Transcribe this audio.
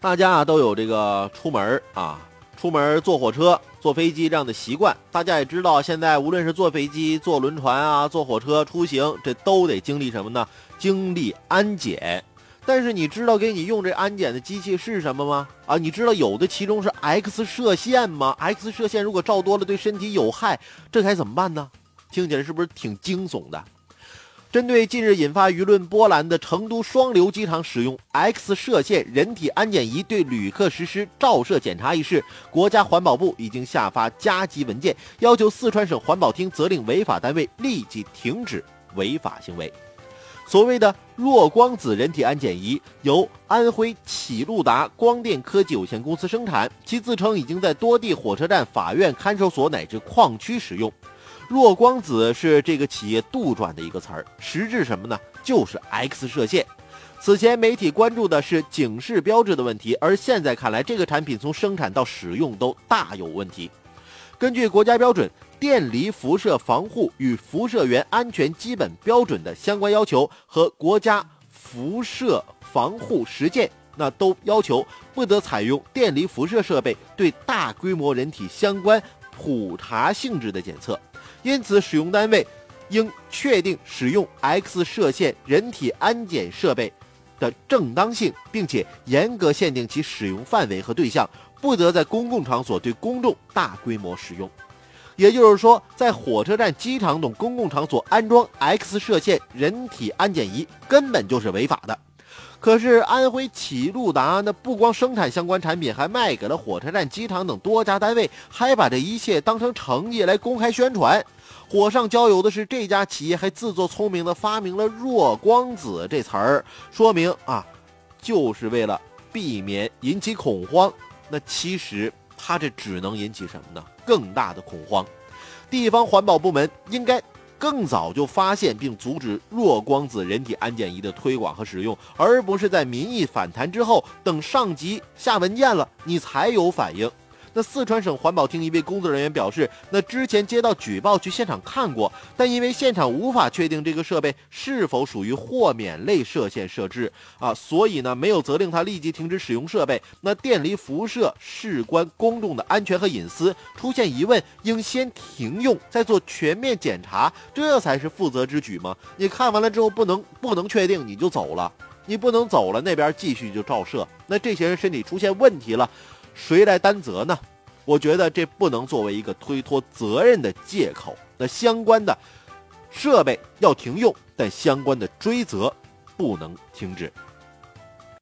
大家啊都有这个出门啊，出门坐火车、坐飞机这样的习惯。大家也知道，现在无论是坐飞机、坐轮船啊、坐火车出行，这都得经历什么呢？经历安检。但是你知道给你用这安检的机器是什么吗？啊，你知道有的其中是 X 射线吗？X 射线如果照多了对身体有害，这该怎么办呢？听起来是不是挺惊悚的？针对近日引发舆论波澜的成都双流机场使用 X 射线人体安检仪对旅客实施照射检查一事，国家环保部已经下发加急文件，要求四川省环保厅责令违法单位立即停止违法行为。所谓的弱光子人体安检仪由安徽启路达光电科技有限公司生产，其自称已经在多地火车站、法院、看守所乃至矿区使用。弱光子是这个企业杜撰的一个词儿，实质什么呢？就是 X 射线。此前媒体关注的是警示标志的问题，而现在看来，这个产品从生产到使用都大有问题。根据国家标准《电离辐射防护与辐射源安全基本标准》的相关要求和国家辐射防护实践，那都要求不得采用电离辐射设备对大规模人体相关普查性质的检测。因此，使用单位应确定使用 X 射线人体安检设备的正当性，并且严格限定其使用范围和对象，不得在公共场所对公众大规模使用。也就是说，在火车站、机场等公共场所安装 X 射线人体安检仪，根本就是违法的。可是安徽启路达那不光生产相关产品，还卖给了火车站、机场等多家单位，还把这一切当成成绩来公开宣传。火上浇油的是，这家企业还自作聪明地发明了“弱光子”这词儿，说明啊，就是为了避免引起恐慌。那其实它这只能引起什么呢？更大的恐慌。地方环保部门应该。更早就发现并阻止弱光子人体安检仪的推广和使用，而不是在民意反弹之后，等上级下文件了，你才有反应。那四川省环保厅一位工作人员表示，那之前接到举报去现场看过，但因为现场无法确定这个设备是否属于豁免类射线设置啊，所以呢没有责令他立即停止使用设备。那电离辐射事关公众的安全和隐私，出现疑问应先停用，再做全面检查，这才是负责之举吗？你看完了之后不能不能确定你就走了，你不能走了，那边继续就照射，那这些人身体出现问题了。谁来担责呢？我觉得这不能作为一个推脱责任的借口。那相关的设备要停用，但相关的追责不能停止。